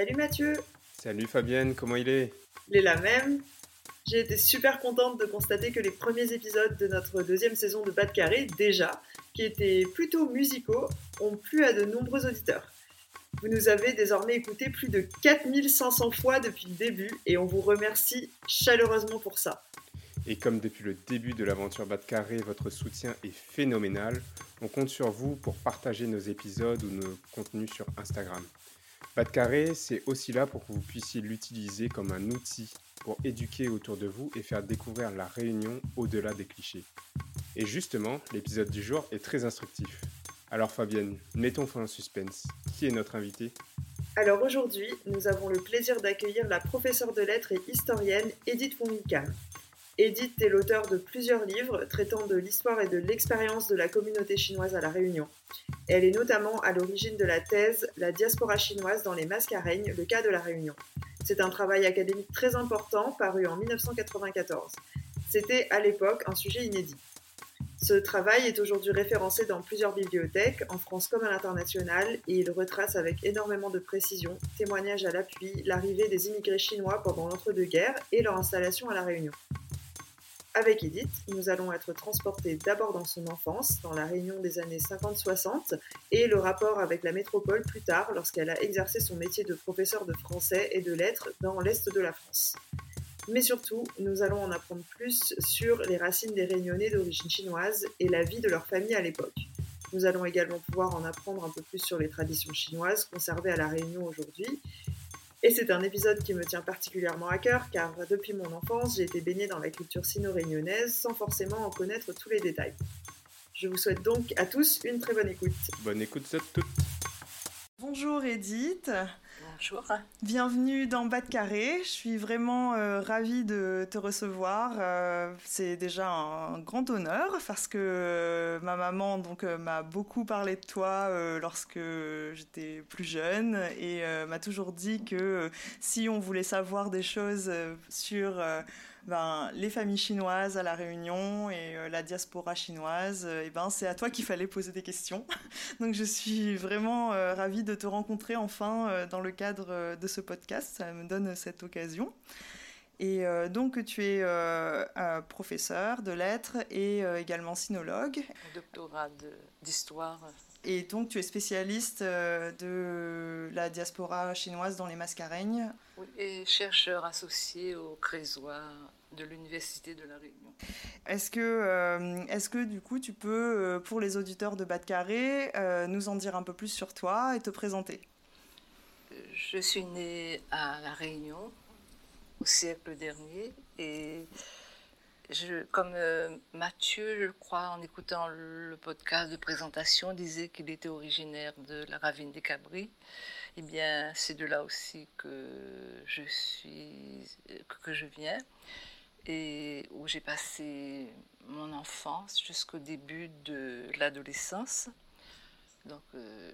Salut Mathieu, Salut Fabienne, comment il est? Il est la même. J'ai été super contente de constater que les premiers épisodes de notre deuxième saison de Bas de Carré, déjà, qui étaient plutôt musicaux, ont plu à de nombreux auditeurs. Vous nous avez désormais écouté plus de 4500 fois depuis le début et on vous remercie chaleureusement pour ça. Et comme depuis le début de l'aventure Bas de Carré, votre soutien est phénoménal, on compte sur vous pour partager nos épisodes ou nos contenus sur Instagram. Carré, c'est aussi là pour que vous puissiez l'utiliser comme un outil pour éduquer autour de vous et faire découvrir la réunion au-delà des clichés. Et justement, l'épisode du jour est très instructif. Alors Fabienne, mettons fin au suspense. Qui est notre invité? Alors aujourd'hui, nous avons le plaisir d'accueillir la professeure de lettres et historienne Edith Fongikan. Edith est l'auteur de plusieurs livres traitant de l'histoire et de l'expérience de la communauté chinoise à La Réunion. Elle est notamment à l'origine de la thèse La diaspora chinoise dans les Mascareignes, le cas de La Réunion. C'est un travail académique très important paru en 1994. C'était à l'époque un sujet inédit. Ce travail est aujourd'hui référencé dans plusieurs bibliothèques, en France comme à l'international, et il retrace avec énormément de précision, témoignages à l'appui, l'arrivée des immigrés chinois pendant l'entre-deux-guerres et leur installation à La Réunion. Avec Edith, nous allons être transportés d'abord dans son enfance, dans la Réunion des années 50-60, et le rapport avec la métropole plus tard, lorsqu'elle a exercé son métier de professeur de français et de lettres dans l'Est de la France. Mais surtout, nous allons en apprendre plus sur les racines des Réunionnais d'origine chinoise et la vie de leur famille à l'époque. Nous allons également pouvoir en apprendre un peu plus sur les traditions chinoises conservées à La Réunion aujourd'hui. Et c'est un épisode qui me tient particulièrement à cœur car depuis mon enfance, j'ai été baignée dans la culture sino-réunionnaise sans forcément en connaître tous les détails. Je vous souhaite donc à tous une très bonne écoute. Bonne écoute à toutes. Bonjour Edith, Bienvenue dans Bas de Carré. Je suis vraiment euh, ravie de te recevoir. Euh, c'est déjà un grand honneur parce que euh, ma maman donc m'a beaucoup parlé de toi lorsque j'étais plus jeune et m'a toujours dit que si on voulait savoir des choses sur ben, les familles chinoises à la Réunion et euh, la diaspora chinoise, euh, et ben c'est à toi qu'il fallait poser des questions. Donc je suis vraiment euh, ravie de te rencontrer enfin dans le cadre de ce podcast. Ça me donne cette occasion. Et donc tu es professeur de lettres et également sinologue. Doctorat d'histoire. Et donc tu es spécialiste euh, de la diaspora chinoise dans les Mascareignes. Oui, et chercheur associé au Crésois de l'Université de La Réunion. Est-ce que, euh, est-ce que du coup tu peux, euh, pour les auditeurs de Bas de Carré, nous en dire un peu plus sur toi et te présenter? Je suis née à La Réunion au siècle dernier et comme euh, Mathieu, je crois, en écoutant le podcast de présentation, disait qu'il était originaire de la ravine des Cabris, eh bien, c'est de là aussi que je suis, que je viens et où j'ai passé mon enfance jusqu'au début de l'adolescence. Donc, euh,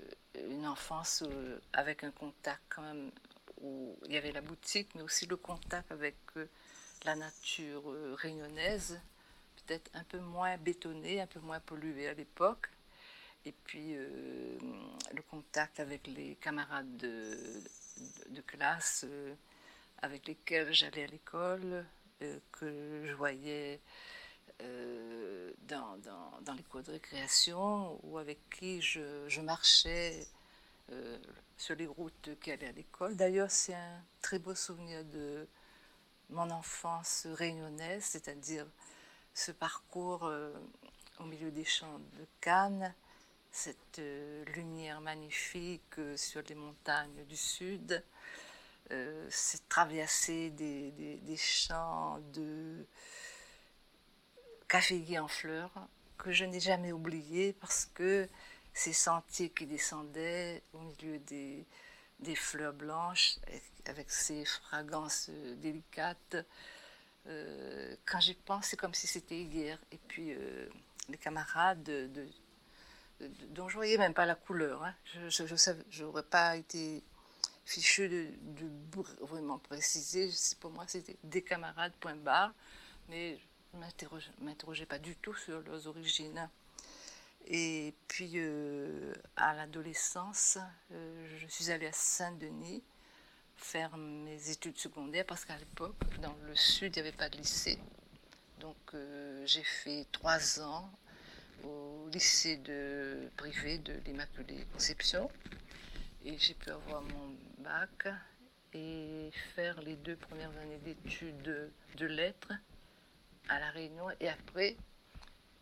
une enfance euh, avec un contact quand même où il y avait la boutique, mais aussi le contact avec la nature euh, réunionnaise, peut-être un peu moins bétonnée, un peu moins polluée à l'époque. Et puis euh, le contact avec les camarades de, classe euh, avec lesquels j'allais à l'école, que je voyais dans, dans, dans les cours de récréation ou avec qui je, marchais sur les routes qui allaient à l'école. D'ailleurs, c'est un très beau souvenir de mon enfance réunionnaise, c'est-à-dire ce parcours euh, au milieu des champs de Cannes, cette euh, lumière magnifique euh, sur les montagnes du sud, cette traversée des, champs de caféiers en fleurs que je n'ai jamais oublié parce que ces sentiers qui descendaient au milieu des fleurs blanches, avec ces fragrances délicates, euh, quand j'y pense, c'est comme si c'était hier. Et puis, euh, les camarades de, dont je voyais même pas la couleur. Hein. Je n'aurais pas été fichu de, vraiment préciser. Pour moi, c'était des camarades, point barre. Mais je ne m'interrogeais pas du tout sur leurs origines. Et puis, euh, à l'adolescence, je suis allée à Saint-Denis faire mes études secondaires parce qu'à l'époque, dans le sud, il n'y avait pas de lycée. Donc euh, j'ai fait trois ans au lycée de, privé de l'Immaculée Conception. Et j'ai pu avoir mon bac et faire les deux premières années d'études de lettres à La Réunion. Et après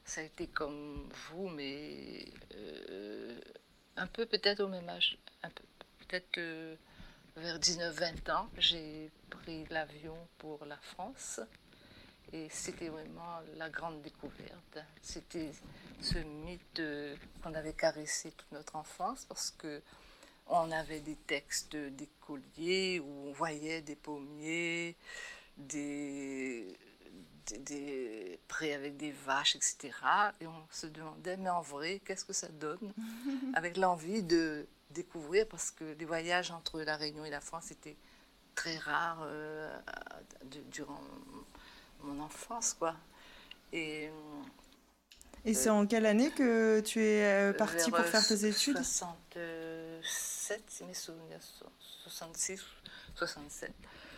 ça a été comme vous mais euh, un peu peut-être au même âge, un peu. Peut-être vers 19-20 ans, j'ai pris l'avion pour la France. Et c'était vraiment la grande découverte. C'était ce mythe qu'on avait caressé toute notre enfance parce que on avait des textes d'écoliers où on voyait des pommiers, des, prés avec des vaches, etc. Et on se demandait, mais en vrai, qu'est-ce que ça donne Avec l'envie de découvrir parce que les voyages entre la Réunion et la France étaient très rares euh, durant mon enfance, quoi. Et, et c'est en quelle année que tu es euh, parti pour faire tes études? 67, c'est mes souvenirs, 66, 67.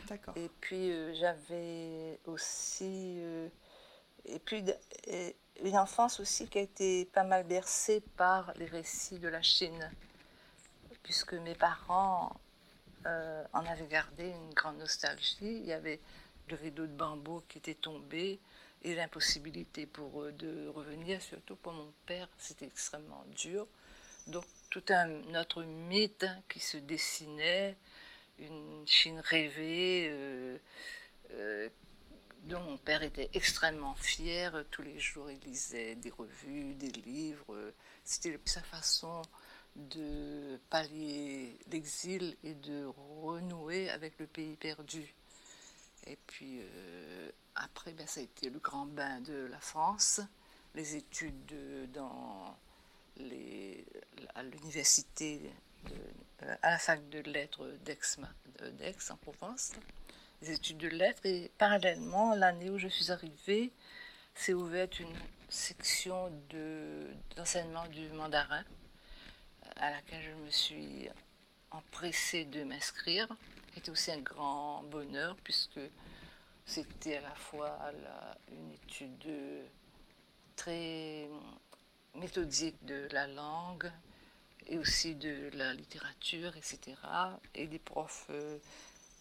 D'accord. Et puis euh, j'avais aussi, et puis une enfance aussi qui a été pas mal bercée par les récits de la Chine puisque mes parents euh, en avaient gardé une grande nostalgie. Il y avait le rideau de bambou qui était tombé et l'impossibilité pour eux de revenir, surtout pour mon père, c'était extrêmement dur. Donc tout un autre mythe qui se dessinait, une Chine rêvée, euh, euh, dont mon père était extrêmement fier. Tous les jours, il lisait des revues, des livres. C'était sa façon de pallier l'exil et de renouer avec le pays perdu. Et puis euh, après, ben, ça a été le grand bain de la France, les études à l'université, euh, à la fac de lettres d'Aix, d'Aix en Provence, les études de lettres. Et parallèlement, l'année où je suis arrivée, s'est ouverte une section d'enseignement du mandarin à laquelle je me suis empressée de m'inscrire était aussi un grand bonheur puisque c'était à la fois une étude très méthodique de la langue et aussi de la littérature, etc. Et des profs, euh,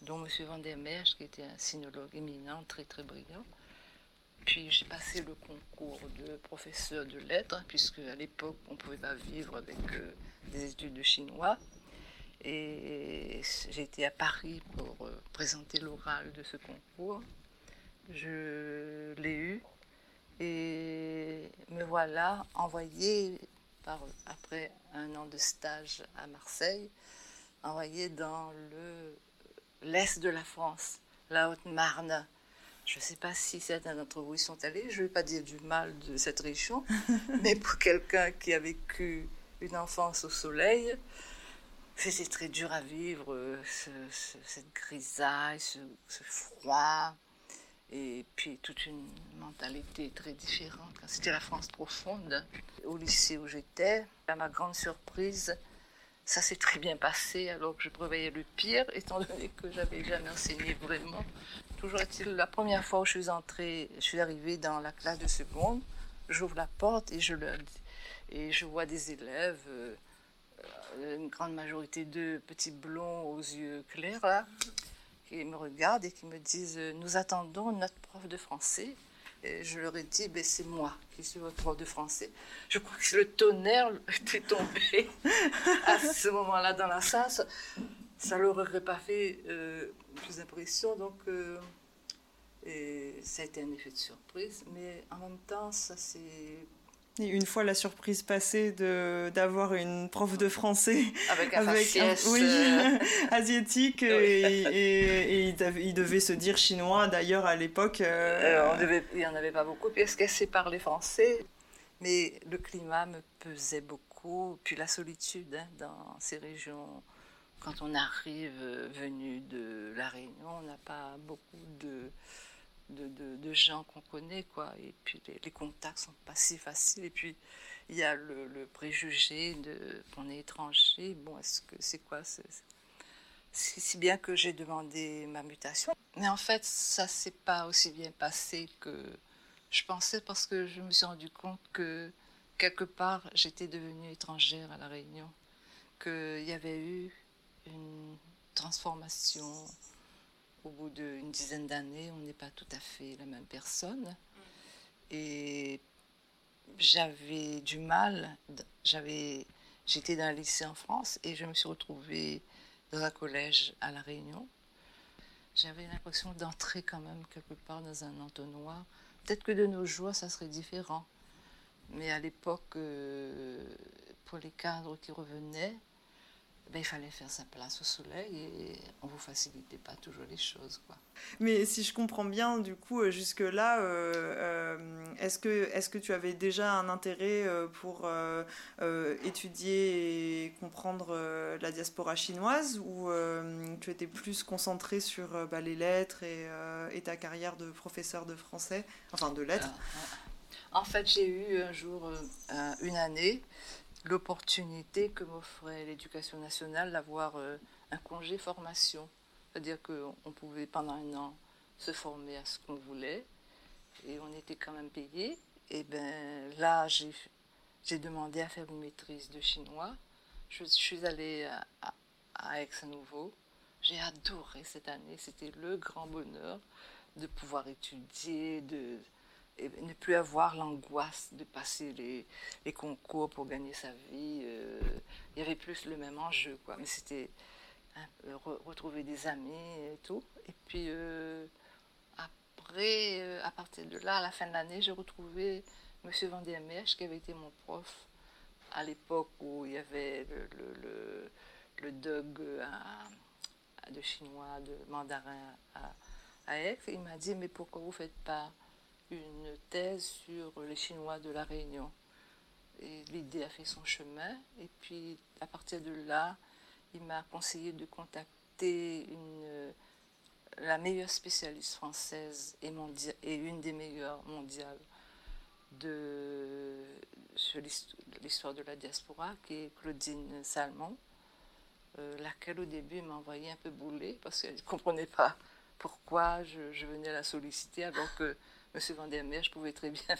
dont M. Van der Merch, qui était un sinologue éminent, très très brillant. Puis j'ai passé le concours de professeur de lettres, puisque à l'époque on ne pouvait pas vivre avec euh, des études de chinois. Et j'ai été à Paris pour euh, présenter l'oral de ce concours. Je l'ai eu et me voilà envoyé par, après un an de stage à Marseille, envoyé dans l'est de la France, la Haute-Marne. Je ne sais pas si certains d'entre vous y sont allés, je ne vais pas dire du mal de cette région, mais pour quelqu'un qui a vécu une enfance au soleil. C'était très dur à vivre, euh, cette grisaille, ce, froid, et puis toute une mentalité très différente. C'était la France profonde. Au lycée où j'étais, à ma grande surprise, ça s'est très bien passé alors que je prévoyais le pire, étant donné que j'avais jamais enseigné vraiment. Toujours est-il, la première fois où je suis entrée, je suis arrivée dans la classe de seconde, j'ouvre la porte et je leur et je vois des élèves, euh, euh, une grande majorité de petits blonds aux yeux clairs, qui me regardent et qui me disent Nous attendons notre prof de français. Et je leur ai dit ben, C'est moi qui suis votre prof de français. Je crois que le tonnerre était tombé à ce moment-là dans la salle. Ça ne leur aurait pas fait plus d'impression. Donc. et ça a été un effet de surprise, mais en même temps, ça s'est Et une fois la surprise passée de d'avoir une prof de français avec un, oui, euh. asiatique et, il, devait se dire chinois d'ailleurs à l'époque. Euh, il n'y en avait pas beaucoup puisqu'elle sait parler français? Mais le climat me pesait beaucoup, puis la solitude hein, dans ces régions. Quand on arrive euh, venu de La Réunion, on n'a pas beaucoup de, de, gens qu'on connaît, quoi. Et puis les, les, contacts sont pas si faciles. Et puis il y a le, préjugé de qu'on est étranger. Bon, est-ce que c'est quoi c'est, si bien que j'ai demandé ma mutation. Mais en fait, ça s'est pas aussi bien passé que je pensais parce que je me suis rendu compte que quelque part j'étais devenue étrangère à la Réunion, qu'il y avait eu une transformation au bout d'une dizaine d'années, on n'est pas tout à fait la même personne. Et j'avais du mal, j'avais, j'étais dans un lycée en France et je me suis retrouvée dans un collège à La Réunion. J'avais l'impression d'entrer quand même quelque part dans un entonnoir. Peut-être que de nos jours, ça serait différent. Mais à l'époque, euh, pour les cadres qui revenaient, ben, il fallait faire sa place au soleil et on ne vous facilitait pas toujours les choses. Quoi. Mais si je comprends bien, du coup, euh, jusque-là, euh, euh, est-ce que, est que tu avais déjà un intérêt pour étudier et comprendre la diaspora chinoise ou tu étais plus concentré sur bah, les lettres et, et, ta carrière de professeur de français, enfin de lettres? En fait, j'ai eu un jour, une année, l'opportunité que m'offrait l'éducation nationale d'avoir euh, un congé formation. C'est-à-dire qu'on pouvait pendant un an se former à ce qu'on voulait et on était quand même payé. Et ben là, j'ai demandé à faire une maîtrise de chinois. Je, suis allée à, à Aix à nouveau. J'ai adoré cette année. C'était le grand bonheur de pouvoir étudier, de, et ne plus avoir l'angoisse de passer les, concours pour gagner sa vie. Euh, il y avait plus le même enjeu, quoi. Mais c'était hein, retrouver des amis et tout. Et puis euh, après, euh, à partir de là, à la fin de l'année, j'ai retrouvé M. Van qui avait été mon prof à l'époque où il y avait le, le, le, DUG de chinois, de mandarin à, à Aix. Il m'a dit, mais pourquoi vous ne faites pas une thèse sur les Chinois de la Réunion. Et l'idée a fait son chemin. Et puis, à partir de là, il m'a conseillé de contacter la meilleure spécialiste française et, et une des meilleures mondiales de, sur l'histoire de la diaspora, qui est Claudine Salmon, euh, laquelle au début m'a envoyé un peu bouler parce qu'elle ne comprenait pas pourquoi je, je, venais la solliciter alors que Monsieur Vandermeer, je pouvais très bien.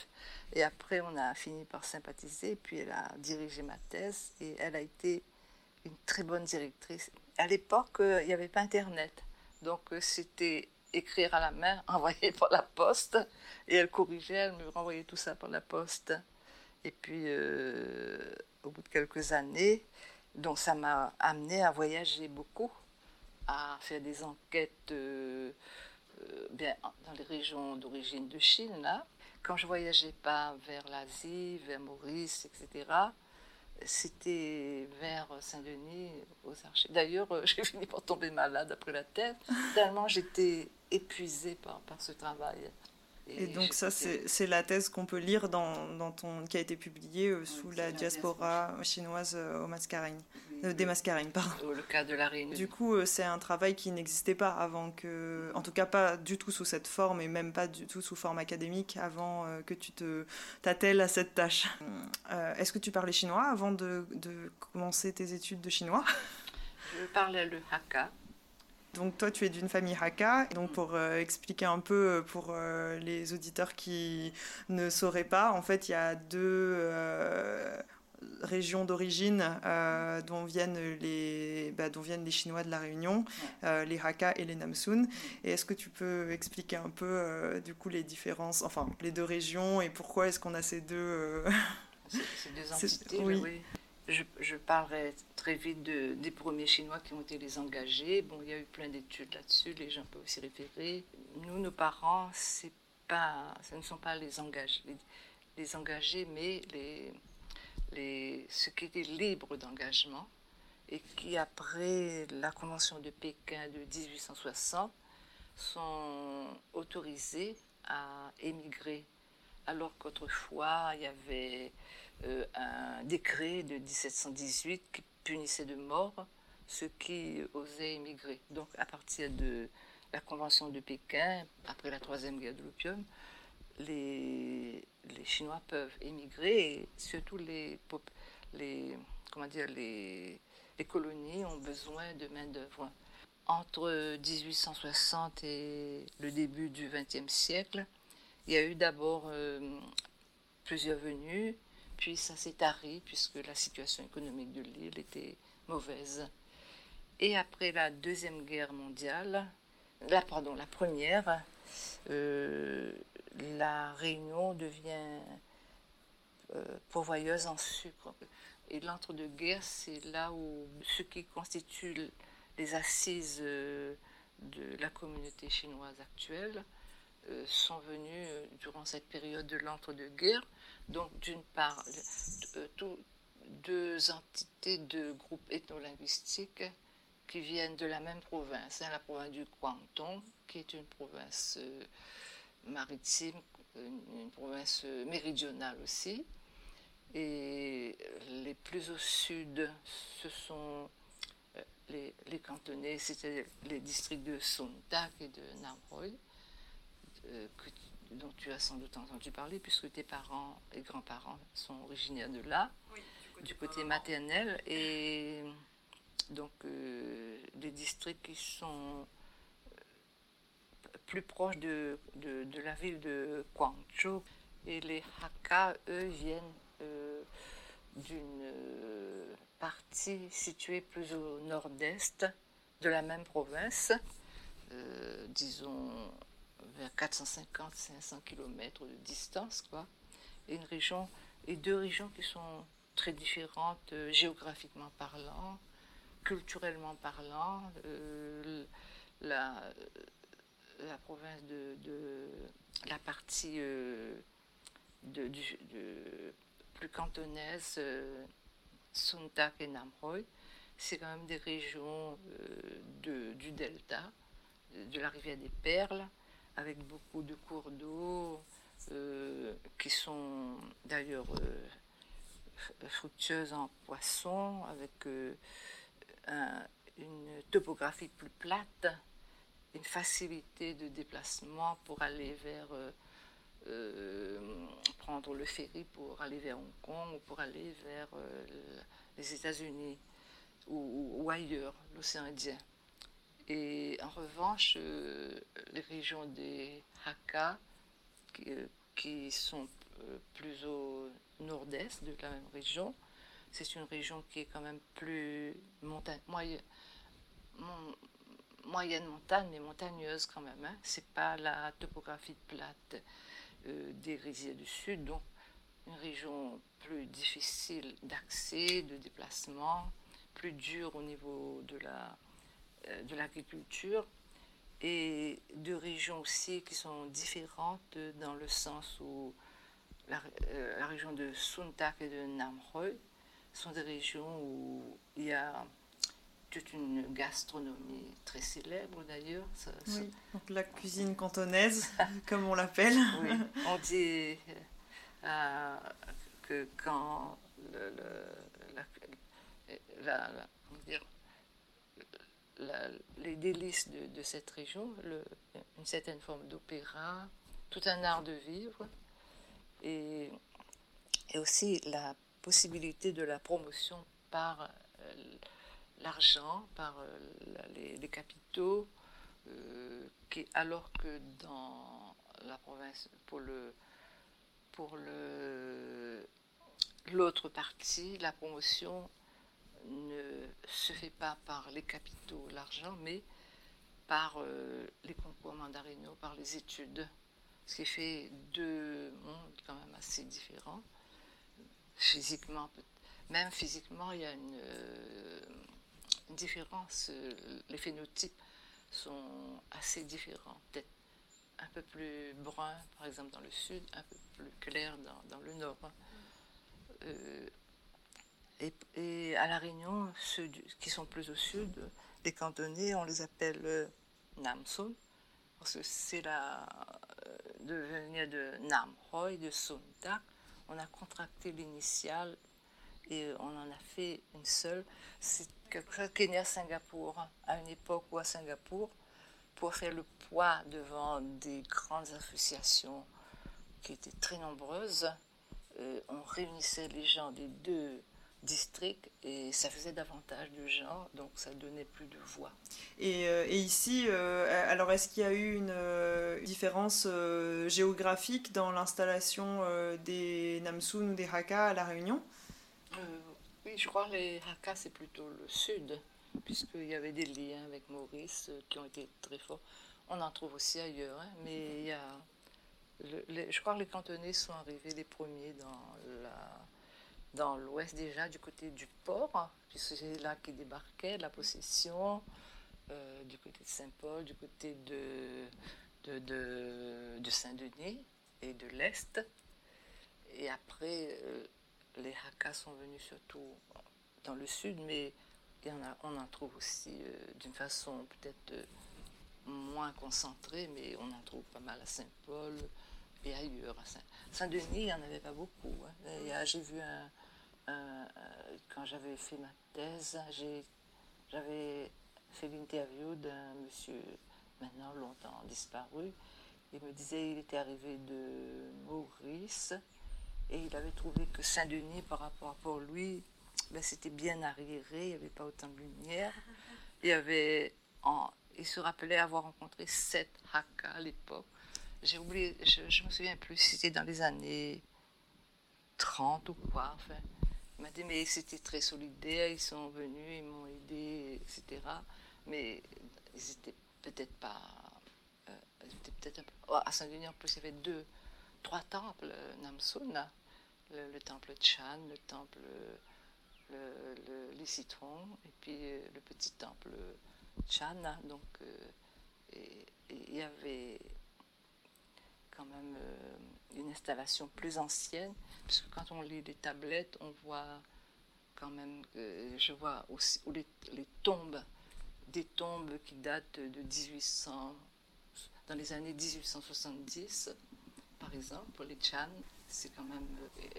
Et après, on a fini par sympathiser. Puis elle a dirigé ma thèse et elle a été une très bonne directrice. À l'époque, euh, il n'y avait pas Internet. Donc, euh, c'était écrire à la main, envoyer par la poste. Et elle corrigeait, elle me renvoyait tout ça par la poste. Et puis, euh, au bout de quelques années, donc ça m'a amené à voyager beaucoup, à faire des enquêtes. Bien, dans les régions d'origine de Chine, là, quand je voyageais pas vers l'Asie, vers Maurice, etc., c'était vers Saint-Denis, aux Archers. D'ailleurs, euh, j'ai fini par tomber malade après la thèse, tellement j'étais épuisée par, par ce travail. Et, donc ça, c'est la thèse qu'on peut lire dans, dans, ton, qui a été publiée euh, sous la, diaspora, chinoise au Mascareigne. Euh, des mascarines, pardon. Le cas de la Réunion. Du coup, euh, c'est un travail qui n'existait pas avant que, en tout cas pas du tout sous cette forme et même pas du tout sous forme académique avant euh, que tu te t'attelles à cette tâche. Est-ce que tu parlais chinois avant de, de commencer tes études de chinois? Je parlais le Hakka. Donc toi, tu es d'une famille Hakka. Donc pour expliquer un peu pour les auditeurs qui ne sauraient pas, en fait, il y a deux régions d'origine euh, dont, viennent les, bah, dont viennent les Chinois de la Réunion, euh, les Hakka et les Namsun. Et est-ce que tu peux expliquer un peu euh, du coup les différences, enfin les deux régions et pourquoi est-ce qu'on a ces deux... ces deux entités, oui. Je, parlerai très vite de, des premiers Chinois qui ont été les engagés. Bon, il y a eu plein d'études là-dessus, les gens peuvent s'y référer. Nous, nos parents, ce ne sont pas les engagés les engagés, mais les, ceux qui étaient libres d'engagement et qui, après la Convention de Pékin de 1860, sont autorisés à émigrer, alors qu'autrefois, il y avait un décret de 1718 qui punissait de mort ceux qui osaient émigrer. Donc, à partir de la Convention de Pékin, après la Troisième Guerre de l'opium, les, les, Chinois peuvent émigrer et surtout les, les, comment dire, les, les colonies ont besoin de main-d'œuvre. Entre 1860 et le début du XXe siècle, il y a eu d'abord euh, plusieurs venues, puis ça s'est tari puisque la situation économique de l'île était mauvaise. Et après la Deuxième Guerre mondiale, la, pardon, la première, euh, la Réunion devient euh, pourvoyeuse en sucre. Et l'entre-deux-guerres, c'est là où ce qui constitue les assises euh, de la communauté chinoise actuelle sont venus durant cette période de l'entre-deux-guerres. Donc, d'une part, deux entités, deux groupes ethnolinguistiques qui viennent de la même province, hein, la province du Guangdong, qui est une province euh, maritime, une, province méridionale aussi. Et les plus au sud, ce sont euh, les, les cantonais, c'était les districts de Sontak et de Namroy, euh, dont tu as sans doute entendu parler, puisque tes parents et grands-parents sont originaires de là, du côté maternel. Et donc euh, des districts qui sont euh, plus proches de, de, la ville de Guangzhou. Et les Hakka, eux, viennent euh, d'une partie située plus au nord-est de la même province, disons vers 450-500 km de distance, quoi. Et une région, et deux régions qui sont très différentes géographiquement parlant, culturellement parlant, euh, la, la, province de, la partie euh, de, plus cantonaise, euh, Suntak et Namroy, c'est quand même des régions du delta, de la rivière des Perles, avec beaucoup de cours d'eau qui sont d'ailleurs fructueuses en poissons, avec une topographie plus plate, une facilité de déplacement pour aller vers, euh, euh, prendre le ferry pour aller vers Hong Kong ou pour aller vers euh, les États-Unis ou, ailleurs, l'océan Indien. Et en revanche, les régions des Hakka, qui, qui sont plus au nord-est de la même région, c'est une région qui est quand même plus moyenne, moyenne montagne, mais montagneuse quand même. Hein. C'est pas la topographie plate euh, des rizières du sud, donc une région plus difficile d'accès, de déplacement, plus dure au niveau de la euh, de l'agriculture et deux régions aussi qui sont différentes dans le sens où la, euh, la région de Suntak et de Namroy sont des régions où il y a toute une gastronomie très célèbre d'ailleurs. Oui, donc la cuisine cantonaise, comme on l'appelle. Oui, on dit euh, que quand les délices de, cette région, une certaine forme d'opéra, tout un art de vivre, et, et aussi la possibilité de la promotion par euh, l'argent, par euh, les, capitaux, euh, alors que dans la province, pour le pour le l'autre partie, la promotion ne se fait pas par les capitaux, l'argent, mais par les concours mandarinaux, par les études, ce qui fait deux mondes quand même assez différents physiquement, même physiquement, il y a une, euh, différence. Euh, les phénotypes sont assez différents. Un peu plus brun, par exemple dans le sud, un peu plus clair dans, le nord. Euh, et, à La Réunion, ceux qui sont plus au sud, les cantonais, on les appelle euh, Namson, parce que c'est la euh, de venir de Sondak. On a contracté l'initiale et on en a fait une seule. C'est quelque chose qui est né à Singapour, à une époque où à Singapour, pour faire le poids devant des grandes associations qui étaient très nombreuses, euh, on réunissait les gens des deux districts et ça faisait davantage de gens, donc ça donnait plus de voix. Et, euh, ici, euh, alors est-ce qu'il y a eu une différence géographique dans l'installation des Namsoun ou des Hakka à La Réunion? Oui, je crois que les Hakka c'est plutôt le sud puisqu'il y avait des liens avec Maurice euh, qui ont été très forts. On en trouve aussi ailleurs, hein, mais il y a, je crois que les cantonais sont arrivés les premiers dans la dans l'ouest déjà, du côté du port, hein, puisque c'est là qu'ils débarquaient, la possession, euh, du côté de Saint-Paul, du côté de, de, de, Saint-Denis et de l'Est. Et après, euh, les Hakkas sont venus surtout dans le sud, mais on, en trouve aussi euh, d'une façon peut-être moins concentrée, mais on en trouve pas mal à Saint-Paul et ailleurs. Saint-Denis, il n'y en avait pas beaucoup. Hein. J'ai vu un, quand j'avais fait ma thèse, j'avais fait l'interview d'un monsieur maintenant longtemps disparu. Il me disait qu'il était arrivé de Maurice et il avait trouvé que Saint-Denis, par rapport à pour lui, ben, c'était bien arriéré, il n'y avait pas autant de lumière. Il se rappelait avoir rencontré sept Hakka à l'époque. J'ai oublié, je ne me souviens plus si c'était dans les années 30 ou quoi. Enfin, il m'a dit, mais c'était très solidaire, ils sont venus, ils m'ont aidé, etc. Mais ils n'étaient peut-être pas. Euh, peut-être oh, à Saint-Denis, en plus, il y avait deux, trois temples, Namsuna, le, le temple Chan, le temple le, les citrons et puis euh, le petit temple Chan. Donc, euh, il y avait quand même euh, une installation plus ancienne, puisque quand on lit les tablettes, on voit quand même, je vois aussi les, les, tombes, des tombes qui datent de 1800, dans les années 1870, par exemple, pour les Chan, c'est quand même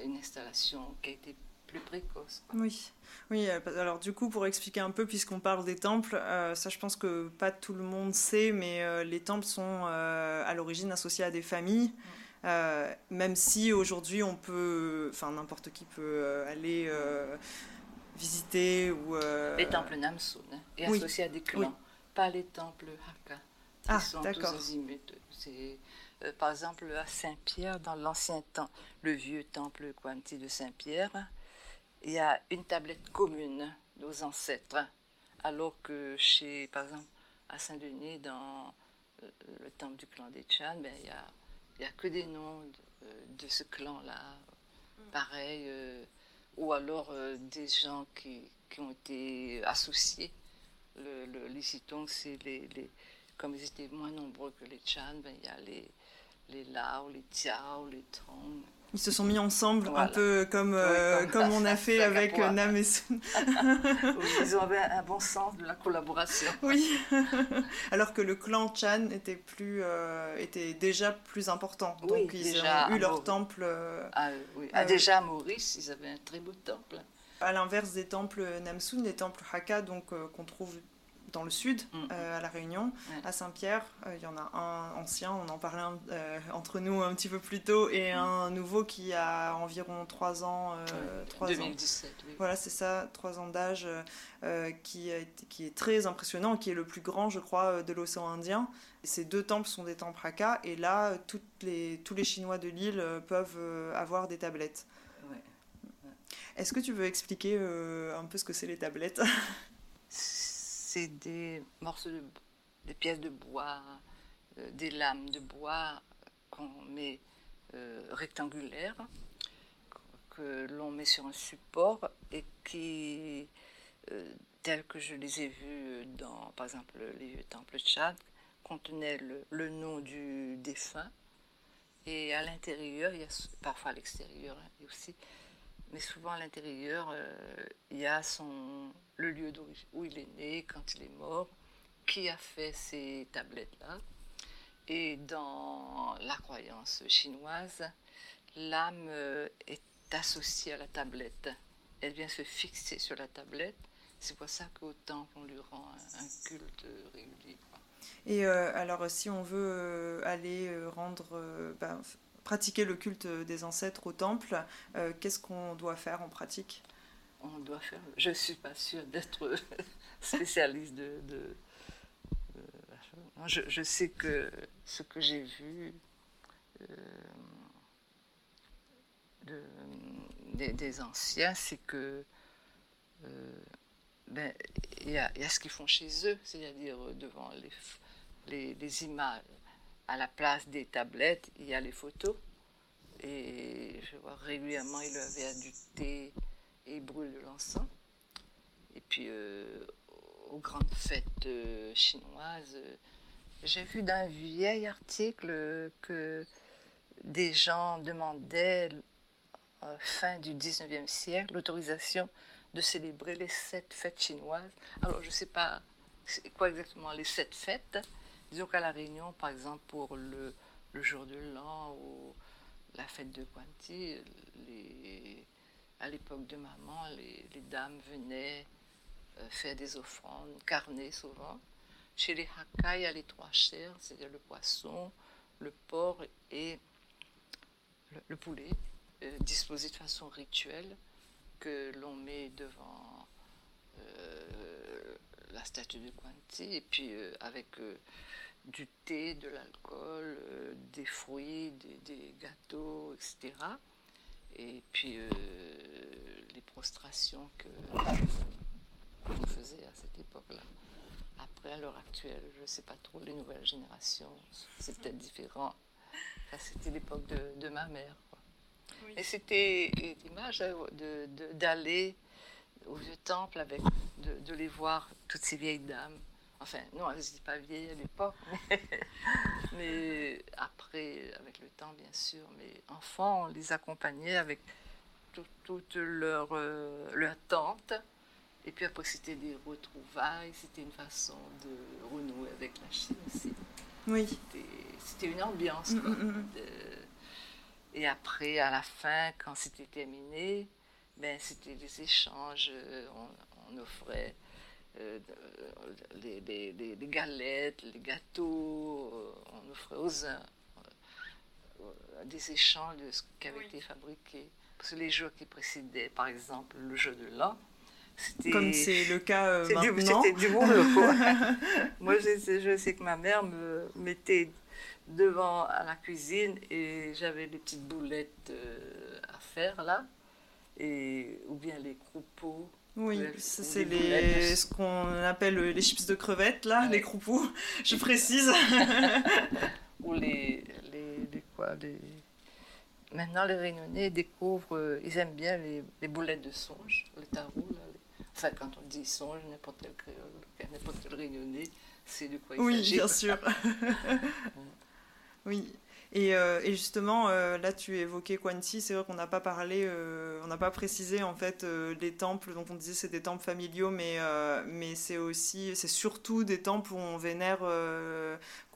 une installation qui a été plus précoce. Oui, oui. Euh, alors du coup, pour expliquer un peu, puisqu'on parle des temples, euh, ça, je pense que pas tout le monde sait, mais euh, les temples sont à l'origine associés à des familles. même si aujourd'hui on peut, enfin n'importe qui peut aller visiter ou. Les temples Namsun hein, et associés à des clans, pas les temples Hakka. Ah, d'accord. Par exemple à Saint-Pierre, dans l'ancien temps, le vieux temple Kwanti de Saint-Pierre, il y a une tablette commune nos ancêtres, alors que chez, par exemple, à Saint-Denis, dans euh, le temple du clan des Chan, ben, il n'y a, y a que des noms de, euh, ce clan-là, pareil, euh, ou alors des gens qui, qui, ont été associés. Le, le c'est les, les, comme ils étaient moins nombreux que les Chan, ben, il y a les, les Lao, les Tiao, les Tong, ils se sont mis ensemble, un peu comme, euh, comme, on a fait avec euh, Nam et Sun. ils ont un bon sens de la collaboration. Oui, alors que le clan Chan était, plus, euh, était déjà plus important. Donc ils ont eu leur temple. ah, oui. ah, déjà à Maurice, ils avaient un très beau temple. À l'inverse des temples Namsun, les temples Hakka, donc qu'on trouve dans le sud, mm. euh, à La Réunion, à Saint-Pierre. Euh, il y en a un ancien, on en parlait euh, entre nous un petit peu plus tôt, et mm. un nouveau qui a environ 3 ans. 3 2017, oui. Voilà, c'est ça, 3 ans d'âge, qui, qui est très impressionnant, qui est le plus grand, je crois, de l'océan Indien. Ces deux temples sont des temples Hakka, et là, toutes les, tous les Chinois de l'île peuvent avoir des tablettes. Est-ce que tu veux expliquer un peu ce que c'est les tablettes? des morceaux, de, des pièces de bois, euh, des lames de bois qu'on met euh, rectangulaires, que l'on met sur un support et qui, euh, que je les ai vus dans, par exemple, les temples de Tchad, contenait le, nom du défunt. Et à l'intérieur, parfois à l'extérieur hein, aussi, mais souvent à l'intérieur, euh, il y a son, le lieu où il est né, quand il est mort, qui a fait ces tablettes-là. Et dans la croyance chinoise, l'âme est associée à la tablette. Elle vient se fixer sur la tablette. C'est pour ça qu'au temple, on lui rend un, culte régulier. Et euh, alors, si on veut euh, aller rendre, ben, pratiquer le culte des ancêtres au temple, qu'est-ce qu'on doit faire en pratique? On doit faire. Je suis pas sûre d'être spécialiste de je, sais que ce que j'ai vu euh, des, anciens, c'est que euh, ben, il y, a ce qu'ils font chez eux, c'est-à-dire devant les, images, à la place des tablettes, il y a les photos. Et je vois régulièrement, il avait du thé et il brûle de l'encens. Et puis, euh, aux grandes fêtes chinoises, j'ai vu d'un vieil article que des gens demandaient, euh, fin du 19e siècle, l'autorisation de célébrer les sept fêtes chinoises. Alors, je ne sais pas quoi exactement les sept fêtes. Disons qu'à La Réunion, par exemple, pour le, jour de l'an ou la fête de Quanti, à l'époque de maman, les, dames venaient euh, faire des offrandes, carnées souvent. Chez les Hakka, il y a les trois chairs, c'est-à-dire le poisson, le porc et le, poulet, euh, disposés de façon rituelle, que l'on met devant euh, la statue de Quanti, et puis euh, avec du thé, de l'alcool, des fruits, des, gâteaux, etc. Et puis les prostrations que qu'on faisait à cette époque-là. Après, à l'heure actuelle, je ne sais pas trop, les nouvelles générations, c'est peut-être différent. c'était l'époque de, ma mère. Et c'était l'image d'aller au vieux temple, avec, de, les voir, toutes ces vieilles dames. Enfin, non, elles n'étaient pas vieilles à l'époque, mais, après, avec le temps, bien sûr. Mais enfants, on les accompagnait avec toute leur, euh, leur tante et puis après, c'était des retrouvailles, c'était une façon de renouer avec la Chine aussi. Oui. C'était une ambiance. Mm, mm, mm, et après, à la fin, quand c'était terminé, ben, c'était des échanges. On, offrait euh, les, les, galettes, les gâteaux, euh, on offrait aux uns euh, des échanges de ce qui avait été fabriqué. Parce que les jours qui précédaient, par exemple, le jeu de l'an, comme c'est le cas euh, maintenant. C'était du boulot. Moi, je, je, sais que ma mère me mettait devant à la cuisine et j'avais des petites boulettes euh, à faire là, et, ou bien les croupos. Oui, c'est les, ce qu'on appelle les chips de crevettes, là, les croupos, je précise. ou les, les, les quoi, les... Maintenant, les Réunionnais découvrent, euh, ils aiment bien les, les boulettes de songe, le tarot, là, Enfin, quand on dit songe, n'importe quel créole, n'importe quel réunionnais, c'est de quoi il. Oui, bien sûr. oui. Et, euh, et, justement, euh, là, tu évoquais Quanti. C'est vrai qu'on n'a pas parlé, euh, on n'a pas précisé en fait les temples. Donc, on disait c'est des temples familiaux, mais mais c'est aussi, c'est surtout des temples où on vénère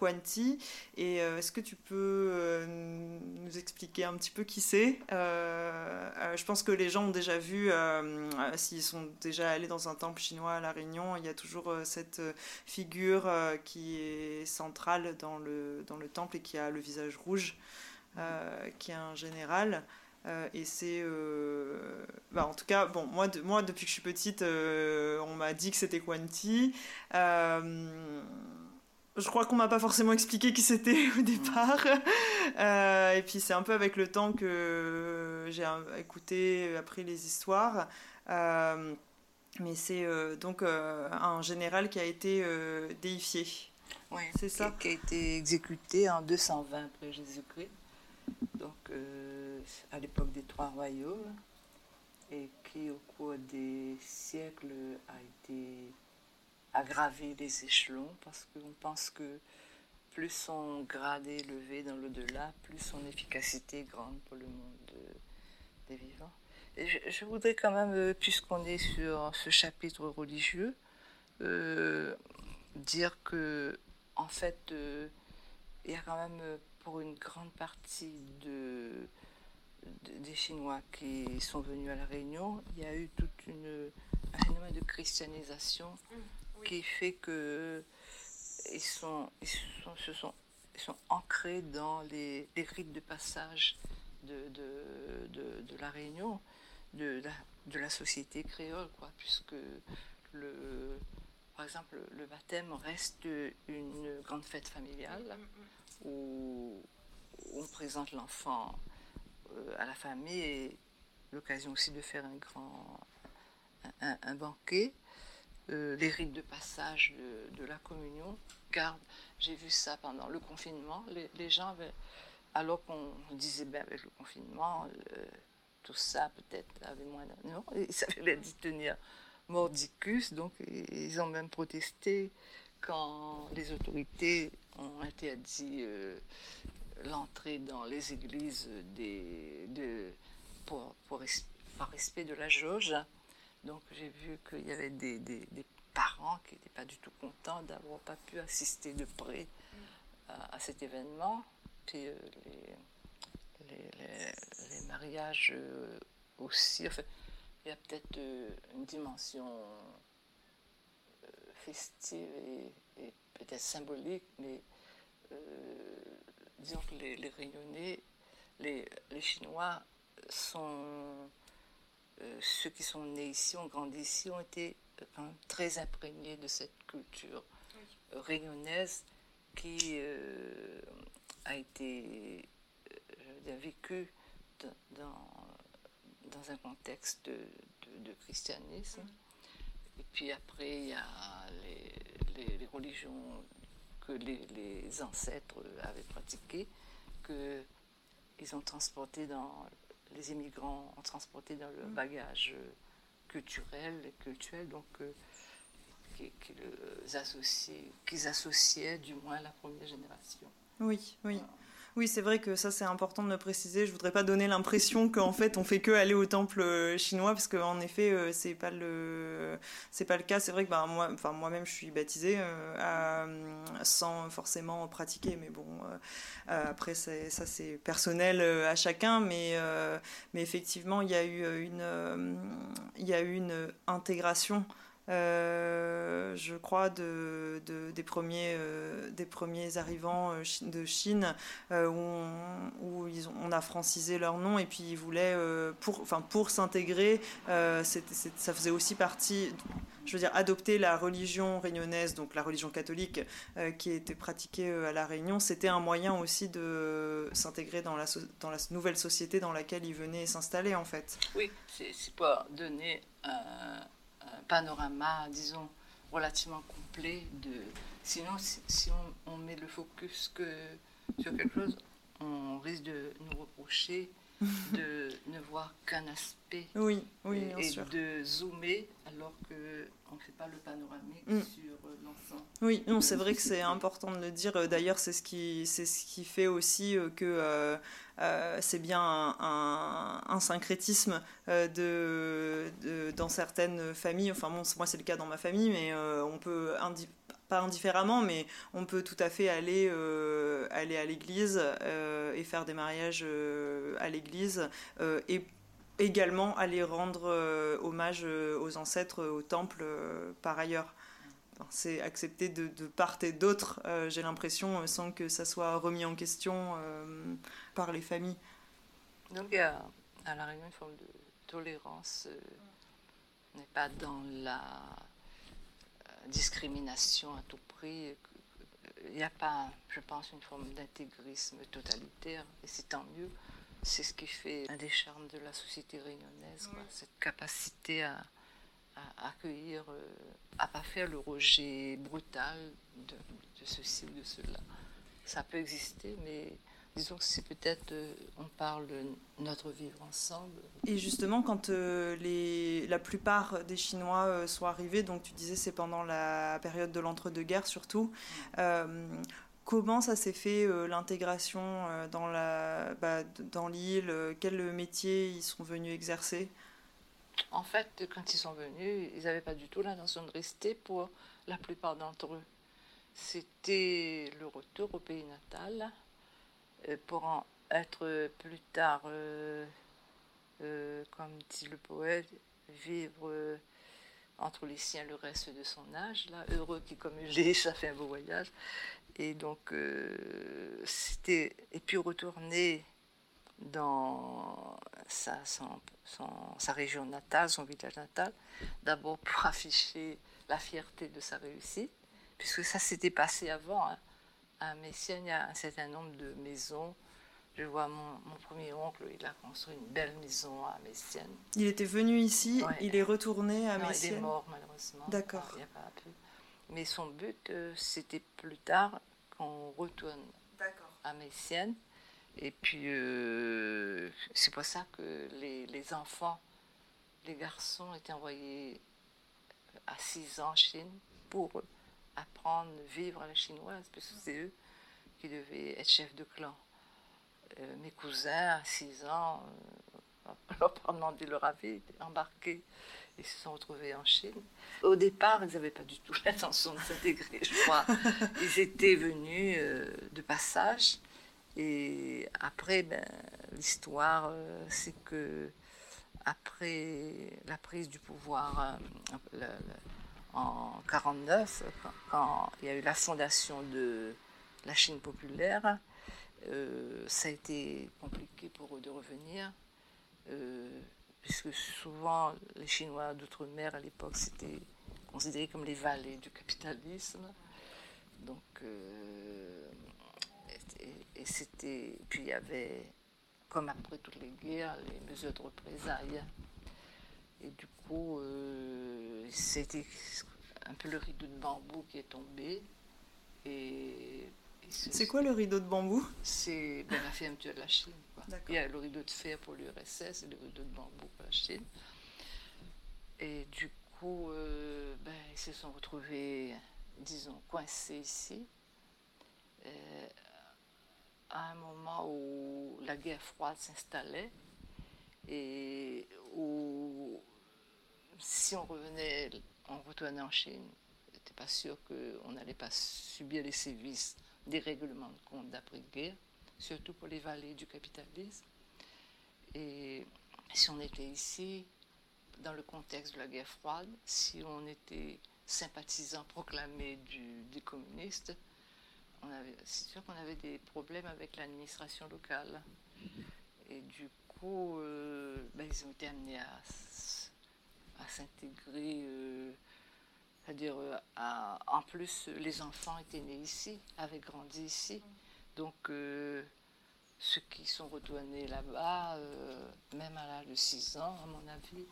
Quanti. Et est-ce que tu peux nous expliquer un petit peu qui c'est Je pense que les gens ont déjà vu, s'ils sont déjà allés dans un temple chinois à la Réunion, il y a toujours cette figure qui est centrale dans le dans le temple et qui a le visage rouge, euh, qui est un général. Euh, et c'est. Euh, bah, en tout cas, bon, moi, moi, depuis que je suis petite, on m'a dit que c'était Quanti. Je crois qu'on m'a pas forcément expliqué qui c'était au départ. et puis c'est un peu avec le temps que j'ai écouté, appris les histoires. mais c'est donc un général qui a été déifié. Oui, c'est ça. Qui, a été exécuté en 220 après Jésus-Christ, donc euh, à l'époque des trois royaumes, et qui au cours des siècles a été aggravé les échelons parce qu'on pense que plus son grade est élevé dans l'au-delà, plus son efficacité est grande pour le monde des vivants. Je, voudrais quand même, puisqu'on est sur ce chapitre religieux, dire que, en fait, il y a quand même pour une grande partie de, des Chinois qui sont venus à La Réunion, il y a eu tout une, un phénomène de christianisation mmh, qui fait que ils sont, ils sont, se sont, ils sont ancrés dans les, les rites de passage de, de, de, de, la Réunion, de la, de la société créole, quoi, puisque le, par exemple, le baptême reste une grande fête familiale mmh, mmh, où on présente l'enfant euh, à la famille et l'occasion aussi de faire un grand un, banquet. Euh, les rites de passage de, la communion. Car j'ai vu ça pendant le confinement. Les, gens alors qu'on disait ben, avec le confinement, euh, tout ça peut-être avait moins. Non, ils savaient d'y tenir mordicus, donc ils ont même protesté quand les autorités ont interdit l'entrée dans les églises des, de, pour, pour, par respect de la jauge. Donc j'ai vu qu'il y avait des, des, parents qui n'étaient pas du tout contents d'avoir pas pu assister de près à, cet événement. Puis euh, les, les, mariages euh, aussi. Enfin, il y a peut-être euh, une dimension festive et, peut-être symbolique, mais disons que les, Réunionnais, les, Chinois sont. Euh, ceux qui sont nés ici, ont grandi ici, ont été euh, très imprégnés de cette culture euh, réunionnaise qui a été vécue dans, dans un contexte de, de, christianisme. Et puis après, il y a les, les, les religions que les, ancêtres avaient pratiqué, que ils ont transporté dans les immigrants ont transporté dans le mm. bagage culturel et culturel, donc euh, qu'ils associaient, qu'ils associaient du moins la première génération. Oui, oui. Oui, c'est vrai que ça c'est important de le préciser. Je voudrais pas donner l'impression qu'en fait on fait que aller au temple euh, chinois parce qu'en effet euh, c'est pas le c'est pas le cas. C'est vrai que bah, moi, enfin moi-même je suis baptisée euh, sans forcément pratiquer, mais bon après ça c'est personnel à chacun, mais mais effectivement il y a eu une il y a eu une intégration euh, je crois, de, des, premiers, euh, des premiers arrivants euh, de Chine, où, on, a francisé leur nom, et puis ils voulaient, pour, s'intégrer, ça faisait aussi partie, je veux dire, adopter la religion réunionnaise, donc la religion catholique, qui était pratiquée à La Réunion, c'était un moyen aussi de s'intégrer dans la, dans la nouvelle société dans laquelle ils venaient s'installer, en fait. Oui, c'est pas donner un panorama, disons, relativement complet de. Sinon, si, on, met le focus que sur quelque chose, on risque de nous reprocher de ne voir qu'un aspect oui, oui, et, de zoomer alors qu'on ne fait pas le panoramique mm. sur euh, l'ensemble. Oui, non, c'est vrai que c'est important de le dire. D'ailleurs, c'est ce qui, c'est ce qui fait aussi euh, que euh, c'est bien un, un, syncrétisme de, de, dans certaines familles. Enfin, bon, moi, c'est le cas dans ma famille, mais on peut pas indifféremment, mais on peut tout à fait aller, euh, aller à l'église euh, et faire des mariages euh, à l'église et également aller rendre hommage aux ancêtres au temple par ailleurs. c'est accepté de, part et d'autre, j'ai l'impression, sans que ça soit remis en question par les familles. Donc a à La Réunion une forme de tolérance, n'est pas dans la discrimination à tout prix. Il n'y a pas, je pense, une forme d'intégrisme totalitaire, et c'est tant mieux. C'est ce qui fait un des charmes de la société réunionnaise, cette capacité à, accueillir, à euh, à pas faire le rejet brutal de, de ceci ou de cela. Ça peut exister, mais disons que c'est peut-être, euh, on parle de notre vivre ensemble. Et justement, quand euh, les, la plupart des Chinois euh, sont arrivés, donc tu disais c'est pendant la période de l'entre-deux-guerres surtout, comment ça s'est fait l'intégration dans la bah, dans l'île Quel métier ils sont venus exercer? En fait, quand ils sont venus, ils n'avaient pas du tout l'intention de rester pour la plupart d'entre eux. C'était le retour au pays natal pour en être plus tard, comme dit le poète, vivre entre les siens le reste de son âge, là, heureux qui comme il ça fait un beau voyage. Et donc, euh, c'était. Et puis retourner dans sa, sa région natale, son village natal, d'abord pour afficher la fierté de sa réussite, puisque ça s'était passé avant. Hein. À Messienne, il y a un certain nombre de maisons je vois mon, premier oncle, il a construit une belle maison à Messienne. Il était venu ici, il est retourné à Messienne Il est mort malheureusement. D'accord. Mais son but, euh, c'était plus tard qu'on retourne à Messienne. Et puis, euh, c'est pour ça que les, les, enfants, les garçons étaient envoyés à 6 ans en Chine pour apprendre, à vivre à la chinoise, parce que c'est eux qui devaient être chefs de clan. Euh, mes cousins, à 6 ans, euh, leur pas demandé leur avis, embarqués. Ils se sont retrouvés en Chine. Au départ, ils n'avaient pas du tout l'intention de s'intégrer, je crois. Ils étaient venus euh, de passage. Et après, ben, l'histoire, c'est que après la prise du pouvoir en 1949, quand, il y a eu la fondation de la Chine populaire, euh, ça a été compliqué pour eux de revenir, euh, puisque souvent les Chinois d'outre-mer à l'époque c'était considéré comme les vallées du capitalisme. Donc, euh, et, c'était. Puis il y avait, comme après toutes les guerres, les mesures de représailles. Et du coup, c'était un peu le rideau de bambou qui est tombé. Et c'est quoi le rideau de bambou? C'est ben, la fermeture de la Chine. Il y a le rideau de fer pour l'URSS et le rideau de bambou pour la Chine. Et du coup, euh, ben, ils se sont retrouvés, disons, coincés ici. Euh, à un moment où la guerre froide s'installait et où si on revenait, on retournait en Chine, n'était pas sûr qu'on n'allait pas subir les sévices des règlements de compte d'après-guerre, surtout pour les vallées du capitalisme. Et si on était ici, dans le contexte de la guerre froide, si on était sympathisant proclamé du, des communistes, c'est sûr qu'on avait des problèmes avec l'administration locale. Et du coup, euh, ben, ils ont été amenés à, à s'intégrer. Euh, c'est-à-dire, euh, en plus, les enfants étaient nés ici, avaient grandi ici. Donc, euh, ceux qui sont retournés là-bas, euh, même à l'âge de 6 ans, à mon avis,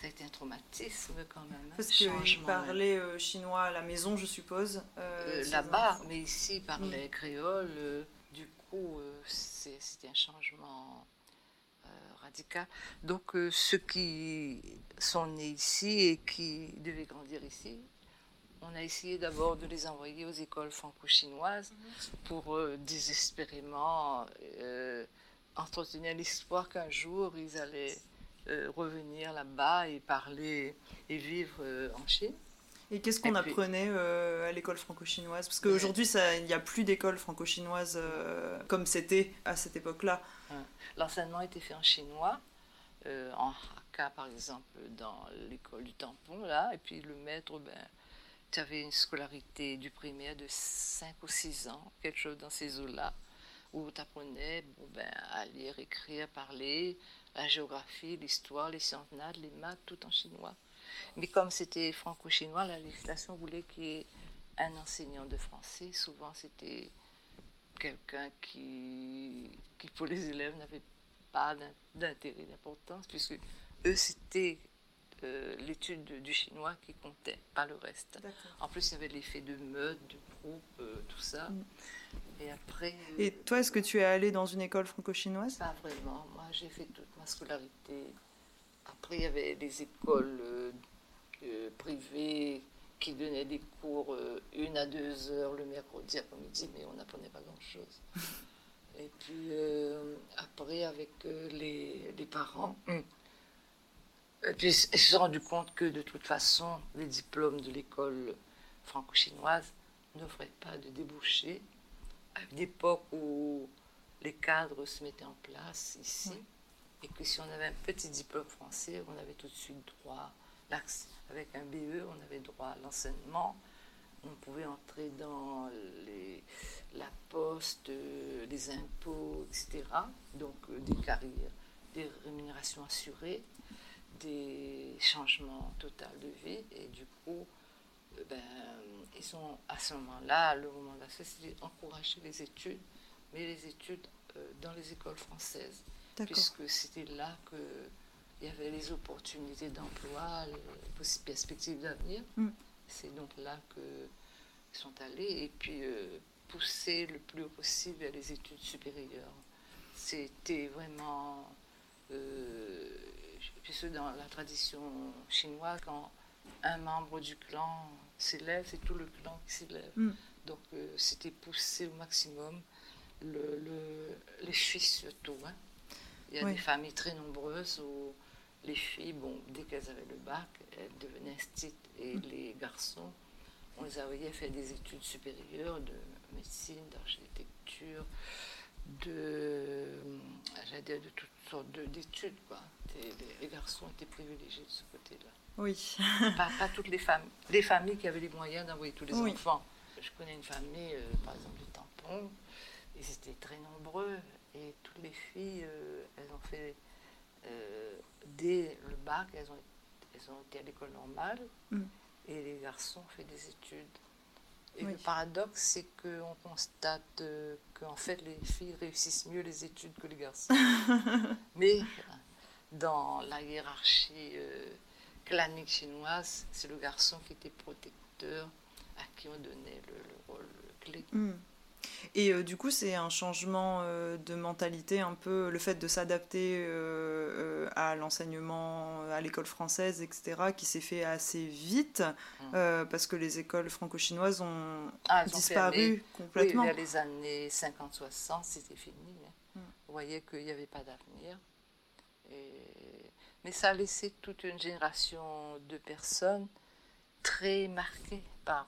ça a été un traumatisme quand même. Hein, Parce qu'ils parlaient chinois à la maison, je suppose. là-bas, mais ici, ils parlaient créole. du coup, c'était un changement Donc euh, ceux qui sont nés ici et qui devaient grandir ici, on a essayé d'abord de les envoyer aux écoles franco-chinoises pour euh, désespérément euh, entretenir l'espoir qu'un jour ils allaient revenir là-bas et parler et vivre en Chine. Et qu'est-ce qu'on apprenait à l'école franco-chinoise? Parce qu'aujourd'hui, il n'y a plus d'école franco-chinoise comme c'était à cette époque-là. L'enseignement était fait en chinois, euh, en Hakka par exemple, dans l'école du tampon, là, et puis le maître, ben, tu avais une scolarité du primaire de 5 ou 6 ans, quelque chose dans ces eaux-là, où tu apprenais bon, ben, à lire, écrire, parler, la géographie, l'histoire, les sciences nat, les maths, tout en chinois. Mais comme c'était franco-chinois, la législation voulait qu'il y ait un enseignant de français. Souvent, c'était quelqu'un qui, qui, pour les élèves, n'avait pas d'intérêt, d'importance, puisque eux, c'était euh, l'étude du chinois qui comptait, pas le reste. En plus, il y avait l'effet de meute, de groupe, euh, tout ça. Mm. Et après. Euh, Et toi, est-ce que tu es allé dans une école franco-chinoise? Pas vraiment. Moi, j'ai fait toute ma scolarité. Après, il y avait des écoles privées qui donnait des cours euh, une à deux heures le mercredi après-midi, mais on n'apprenait pas grand-chose. Et puis euh, après, avec euh, les, les, parents, et puis, se sont rendus compte que de toute façon, les diplômes de l'école franco-chinoise n'offraient pas de débouchés. À une époque où les cadres se mettaient en place ici, et que si on avait un petit diplôme français, on avait tout de suite droit avec un BE, on avait droit à l'enseignement. On pouvait entrer dans les, la poste, les impôts, etc. Donc euh, des carrières, des rémunérations assurées, des changements total de vie. Et du coup, euh, ben, ils ont à ce moment-là, le moment d'accès, c'était encourager les études, mais les études euh, dans les écoles françaises, puisque c'était là que il y avait les opportunités d'emploi, les perspectives d'avenir. Mm. C'est donc là qu'ils sont allés et puis euh, pousser le plus haut possible vers les études supérieures. C'était vraiment, euh, puisque dans la tradition chinoise, quand un membre du clan s'élève, c'est tout le clan qui s'élève. Mm. Donc euh, c'était pousser au maximum le, les filles surtout. Hein. Il y a des familles très nombreuses où les filles, bon, dès qu'elles avaient le bac, elles devenaient institutes. Et mm. les garçons, on les envoyait faire des études supérieures de médecine, d'architecture, de, dire, de toutes sortes d'études. Quoi. Les, garçons étaient privilégiés de ce côté-là. Oui. pas, toutes les familles. Les familles qui avaient les moyens d'envoyer tous les enfants. Je connais une famille, euh, par exemple, de Tampon, ils étaient très nombreux et toutes les filles, euh, elles ont fait euh, dès le bac, elles ont, elles ont été à l'école normale mm. et les garçons ont fait des études. Et le paradoxe, c'est qu'on constate euh, qu'en fait, les filles réussissent mieux les études que les garçons. Mais dans la hiérarchie euh, clanique chinoise, c'est le garçon qui était protecteur, à qui on donnait le, rôle clé. Mm. Et euh, du coup, c'est un changement euh, de mentalité, un peu le fait de s'adapter euh, à l'enseignement à l'école française, etc., qui s'est fait assez vite, mmh. parce que les écoles franco-chinoises ont, ah, disparu complètement. Oui, vers les années 50-60, c'était fini. Hein. Mmh. On voyait qu'il n'y avait pas d'avenir. Mais ça a laissé toute une génération de personnes très marquées par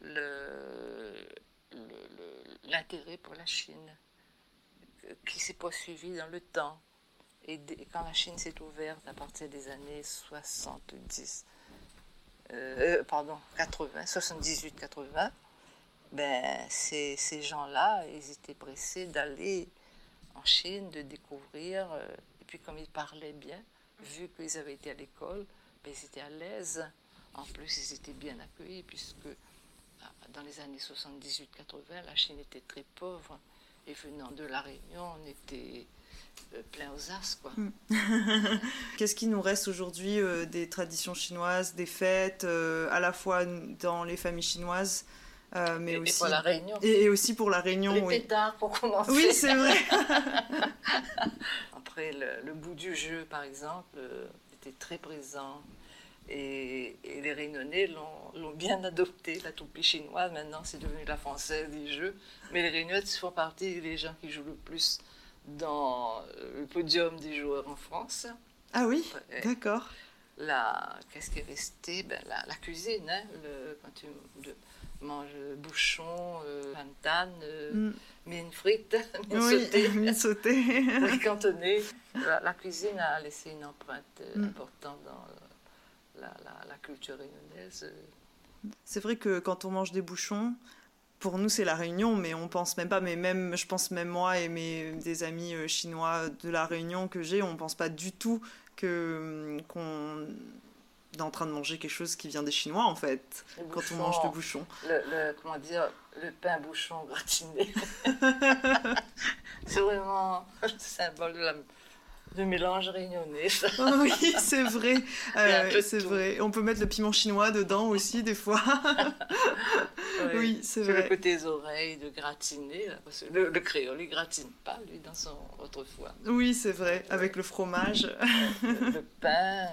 le l'intérêt pour la Chine qui s'est poursuivi dans le temps. Et quand la Chine s'est ouverte à partir des années 70, euh, euh, pardon, 80, 78-80, ben, ces, ces gens-là, ils étaient pressés d'aller en Chine, de découvrir. Euh, et puis comme ils parlaient bien, vu qu'ils avaient été à l'école, ben, ils étaient à l'aise. En plus, ils étaient bien accueillis, puisque dans les années 78-80, la Chine était très pauvre. Et venant de La Réunion, on était euh, plein aux as. Quoi. Hmm. Qu'est-ce qui nous reste aujourd'hui euh, des traditions chinoises, des fêtes, euh, à la fois dans les familles chinoises mais et, aussi, pour la Réunion. Et, aussi pour la Réunion. Les oui. pétards pour commencer. Oui, c'est vrai. Après, le, le, bout du jeu, par exemple, était très présent. Et, les Réunionnais l'ont bien adopté, la toupie chinoise. Maintenant, c'est devenu la française des jeux. Mais les Réunionnais font partie des gens qui jouent le plus dans le podium des joueurs en France. Ah oui, d'accord. Qu'est-ce qui est resté? Ben, la, cuisine, hein, le, quand tu manges bouchon, euh, euh mm. mine frite, mine oui, sautée. mine sautée. La, cuisine a laissé une empreinte euh, mm. importante dans la, culture réunionnaise. C'est vrai que quand on mange des bouchons, pour nous c'est la Réunion, mais on pense même pas, mais même, je pense même moi et mes des amis euh, chinois de la Réunion que j'ai, on pense pas du tout que hum, qu'on est en train de manger quelque chose qui vient des Chinois en fait, quand on mange le bouchon. Le, comment dire, le pain bouchon gratiné. c'est vraiment le symbole de la de mélange réunionnais. oui, c'est vrai. Euh, c'est vrai. On peut mettre le piment chinois dedans aussi, des fois. oui, c'est vrai. le côté des oreilles, de gratiner. parce que le, créole, il gratine pas, lui, dans son autrefois. Oui, c'est vrai. Avec le fromage. le, pain.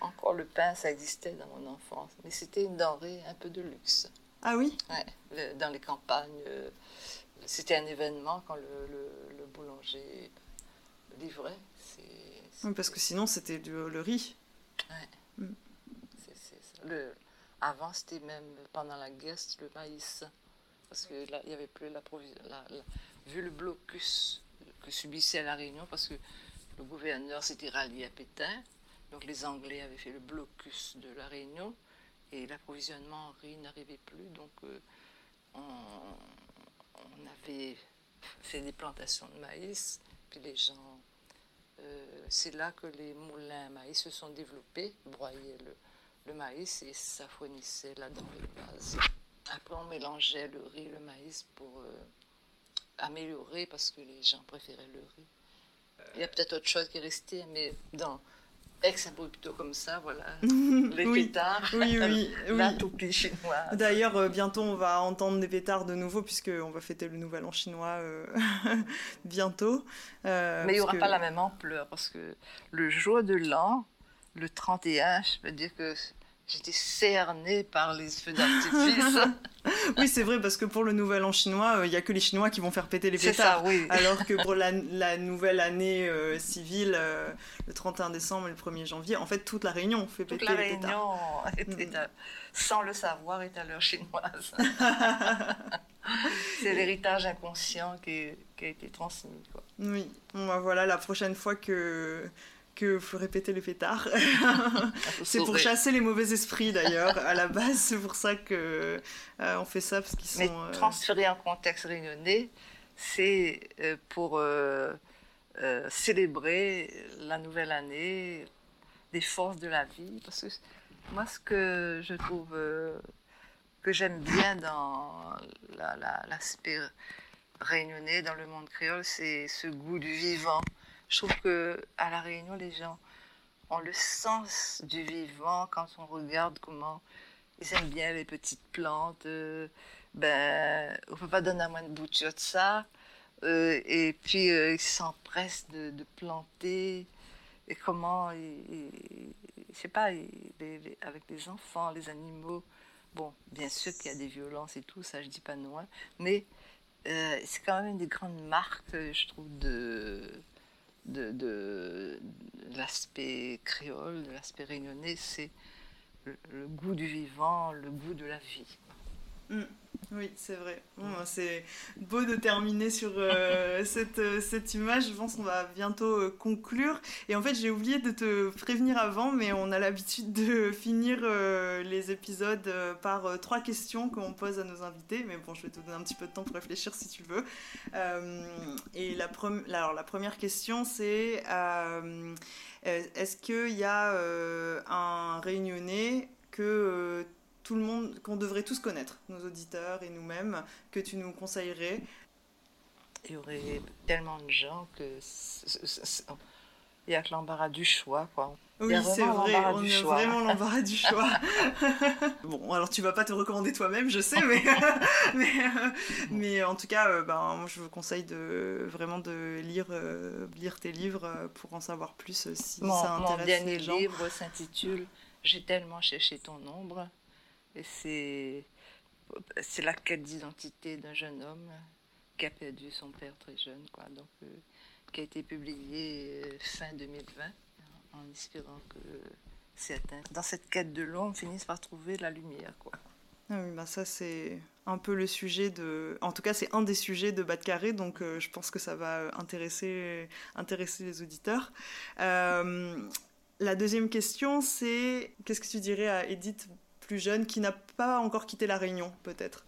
encore le pain, ça existait dans mon enfance, mais c'était une denrée un peu de luxe. Ah oui? Ouais, Dans les campagnes, euh, c'était un événement quand le, le, boulanger livrait. Oui, parce que sinon, c'était le riz. Ouais. Mm. Le, avant, c'était même pendant la guerre, le maïs. Parce que là, il n'y avait plus la, la, Vu le blocus que subissait la Réunion, parce que le gouverneur s'était rallié à Pétain, donc les Anglais avaient fait le blocus de la Réunion, et l'approvisionnement en riz n'arrivait plus, donc euh, on, avait fait des plantations de maïs, puis les gens... Euh, c'est là que les moulins à maïs se sont développés, broyaient le, maïs et ça fournissait la denrée de base. Après, on mélangeait le riz et le maïs pour euh, améliorer parce que les gens préféraient le riz. Il y a peut-être autre chose qui est resté, mais dans Ex, un peu plutôt comme ça, voilà. Les pétards, oui, oui, la toupie chinoise. D'ailleurs, euh, bientôt, on va entendre des pétards de nouveau, puisqu'on va fêter le nouvel an chinois euh, bientôt. mais il n'y aura pas la même ampleur, parce que le jour de l'an, le 31, je peux dire que J'étais cernée par les feux d'artifice. oui, c'est vrai, parce que pour le nouvel an chinois, il euh, n'y a que les Chinois qui vont faire péter les pétards. Ça, oui. Alors que pour la, nouvelle année euh, civile, euh, le 31 décembre et le 1er janvier, en fait, toute la Réunion fait péter les pétards. Toute la Réunion, sans le savoir, est à l'heure chinoise. c'est l'héritage inconscient qui, qui, a été transmis. Quoi. Oui, bon, bah, voilà, la prochaine fois que que faut répéter les pétards. c'est pour chasser les mauvais esprits d'ailleurs. à la base, c'est pour ça que euh, on fait ça parce qu'ils sont. Mais euh, transféré en contexte réunionnais, c'est euh, pour célébrer la nouvelle année, des forces de la vie. Parce que moi, ce que je trouve que j'aime bien dans l'aspect réunionnais, dans le monde créole, c'est ce goût du vivant je trouve que à la Réunion, les gens ont le sens du vivant quand on regarde comment ils aiment bien les petites plantes. Euh, ben, on peut pas donner à moins de bouture de ça. Euh, et puis euh, ils s'empressent de, planter. Et comment, je sais pas, avec les enfants, les animaux. Bon, bien sûr qu'il y a des violences et tout, ça je dis pas non, hein, mais c'est quand même une des grandes marques, je trouve, de, de, l'aspect créole, de l'aspect réunionnais, c'est le, goût du vivant, le goût de la vie. Mm. Oui, c'est vrai. c'est beau de terminer sur euh, cette, euh, cette, image. Je pense qu'on va bientôt euh, conclure. Et en fait, j'ai oublié de te prévenir avant, mais on a l'habitude de finir les épisodes par trois questions qu'on pose à nos invités. Mais bon, je vais te donner un petit peu de temps pour réfléchir si tu veux. et la, alors, la première question, c'est est-ce qu'il y a un réunionnais que tout le monde, qu'on devrait tous connaître, nos auditeurs et nous-mêmes, que tu nous conseillerais. Il y aurait tellement de gens que il y a que l'embarras du choix, quoi. Oui, c'est vrai, on a vraiment l'embarras du choix. bon, alors tu vas pas te recommander toi-même, je sais, mais, mais, en tout cas, euh, ben, je vous conseille de, vraiment de lire, euh, lire tes livres euh, pour en savoir plus si ça intéresse mon dernier livre s'intitule J'ai tellement cherché ton ombre c'est, la quête d'identité d'un jeune homme qui a perdu son père très jeune, quoi. Donc, euh, qui a été publié euh, fin 2020, en espérant que certains, dans cette quête de l'ombre, finissent par trouver la lumière, quoi. Ah bah ça c'est un peu le sujet de... En tout cas, c'est un des sujets de Bas de Carré, donc euh, je pense que ça va intéresser, intéresser les auditeurs. la deuxième question, c'est qu'est-ce que tu dirais à Edith plus jeune qui n'a pas encore quitté la Réunion, peut-être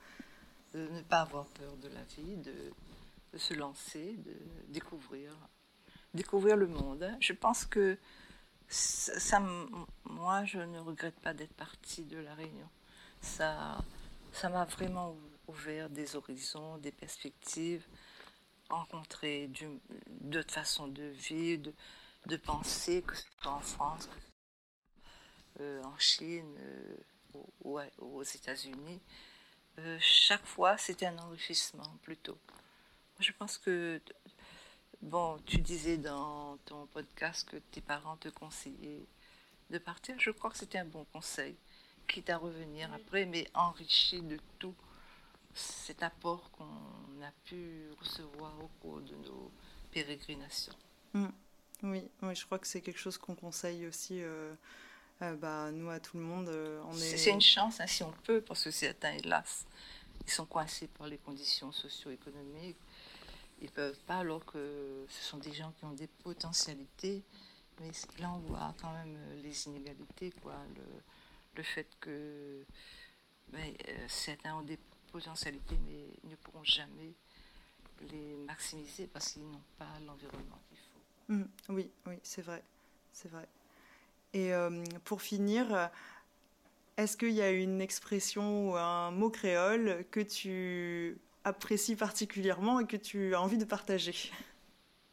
De ne pas avoir peur de la vie, de, se lancer, de découvrir, découvrir le monde. Je pense que ça, moi, je ne regrette pas d'être partie de la Réunion. Ça, ça m'a vraiment ouvert des horizons, des perspectives, rencontrer d'autres façons de vivre, de, penser, que ce soit en France, euh, en Chine. Euh, ou, aux États-Unis, euh, chaque fois, c'était un enrichissement plutôt. Je pense que, bon, tu disais dans ton podcast que tes parents te conseillaient de partir, je crois que c'était un bon conseil, quitte à revenir après, mais enrichi de tout cet apport qu'on a pu recevoir au cours de nos pérégrinations. Mm. Oui, oui, je crois que c'est quelque chose qu'on conseille aussi, euh, euh, bah, nous, à tout le monde. Euh, est... C'est une chance, hein, si on peut, parce que certains, hélas, ils sont coincés par les conditions socio-économiques. Ils ne peuvent pas, alors que ce sont des gens qui ont des potentialités. Mais là, on voit quand même les inégalités, quoi. Le, le fait que ben, certains ont des potentialités, mais ne pourront jamais les maximiser parce qu'ils n'ont pas l'environnement qu'il faut. Mmh, oui, oui, c'est vrai, c'est vrai. Et euh, pour finir, est-ce qu'il y a une expression ou un mot créole que tu apprécies particulièrement et que tu as envie de partager?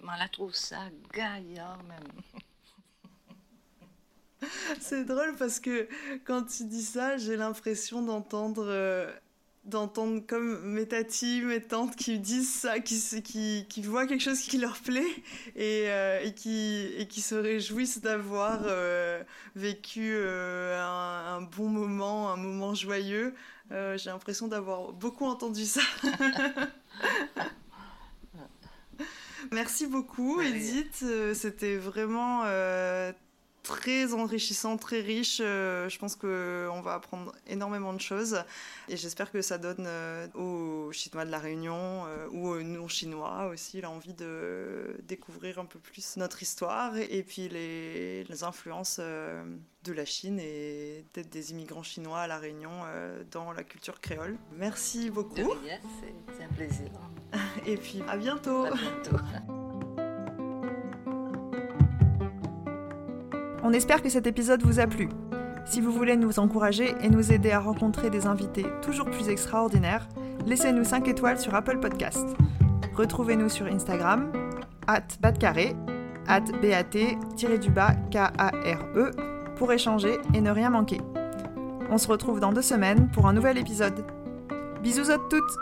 Moi, la trouve ça gaillard même. C'est drôle parce que quand tu dis ça, j'ai l'impression d'entendre euh, d'entendre comme mes tatis, mes tantes qui disent ça, qui, qui, qui voient quelque chose qui leur plaît et, euh, et, qui, et qui se réjouissent d'avoir euh, vécu euh, un, bon moment, un moment joyeux. J'ai l'impression d'avoir beaucoup entendu ça. Merci beaucoup, Edith. C'était vraiment très enrichissant, très riche. Euh, je pense qu'on va apprendre énormément de choses et j'espère que ça donne euh, aux Chinois de la Réunion euh, ou aux non-chinois aussi l'envie de découvrir un peu plus notre histoire et puis les, influences de la Chine et peut-être des immigrants chinois à la Réunion dans la culture créole. Merci beaucoup. C'est un plaisir. et puis à bientôt. À bientôt. On espère que cet épisode vous a plu. Si vous voulez nous encourager et nous aider à rencontrer des invités toujours plus extraordinaires, laissez-nous 5 étoiles sur Apple Podcast. Retrouvez-nous sur Instagram, at batcarré, at bat-k-a-r-e, pour échanger et ne rien manquer. On se retrouve dans deux semaines pour un nouvel épisode. Bisous à toutes